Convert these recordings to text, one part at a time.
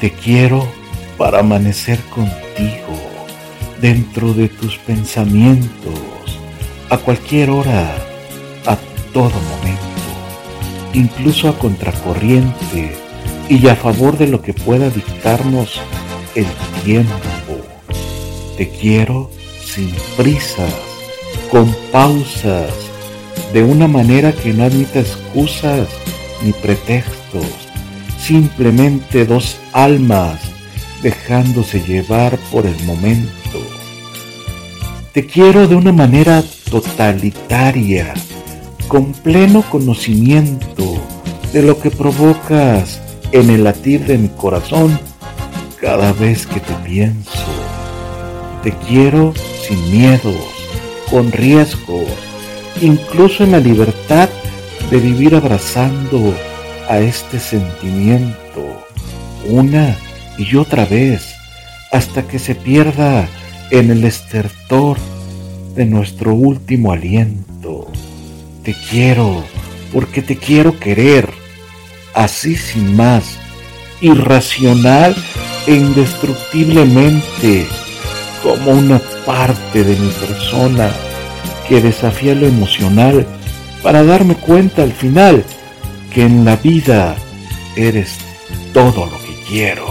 Te quiero para amanecer contigo, dentro de tus pensamientos, a cualquier hora, a todo momento, incluso a contracorriente y a favor de lo que pueda dictarnos el tiempo. Te quiero sin prisas, con pausas, de una manera que no admita excusas ni pretextos, simplemente dos almas dejándose llevar por el momento. Te quiero de una manera totalitaria, con pleno conocimiento de lo que provocas en el latir de mi corazón cada vez que te pienso. Te quiero sin miedos, con riesgos, incluso en la libertad de vivir abrazando a este sentimiento una y otra vez hasta que se pierda en el estertor de nuestro último aliento. Te quiero porque te quiero querer, así sin más, irracional e indestructiblemente, como una parte de mi persona que desafía lo emocional para darme cuenta al final que en la vida eres todo lo que quiero.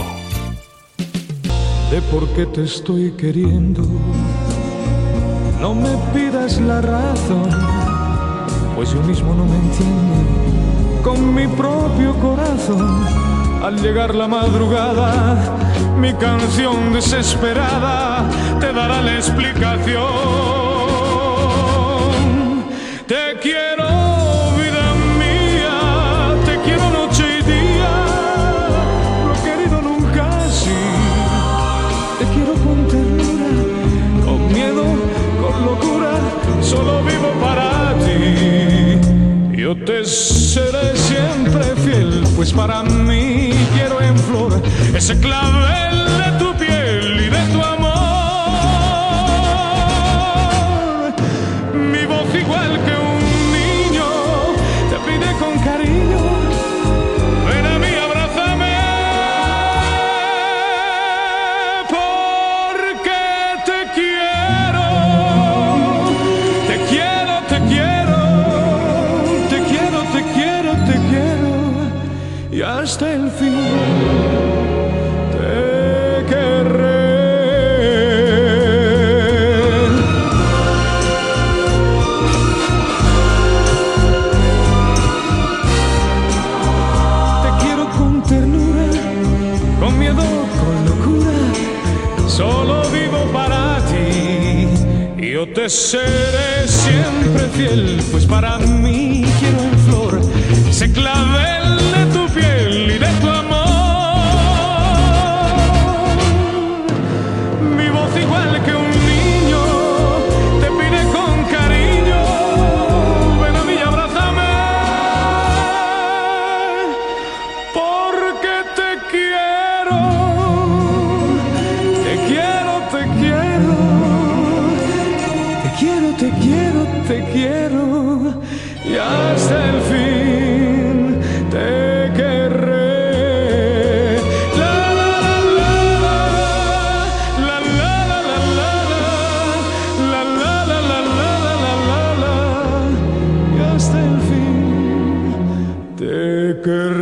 De por qué te estoy queriendo, no me pidas la razón, pues yo mismo no me entiendo con mi propio corazón. Al llegar la madrugada, mi canción desesperada te dará la explicación. Pues para mí quiero en flor ese clavel y hasta el fin te querré. Te quiero con ternura, con miedo, con locura, solo vivo para ti. Yo te seré siempre fiel, pues para mí quiero en flor se clavel de te quiero y hasta el fin te querré. La la la la la la la la la la la la la la la la la, y hasta el fin te querré.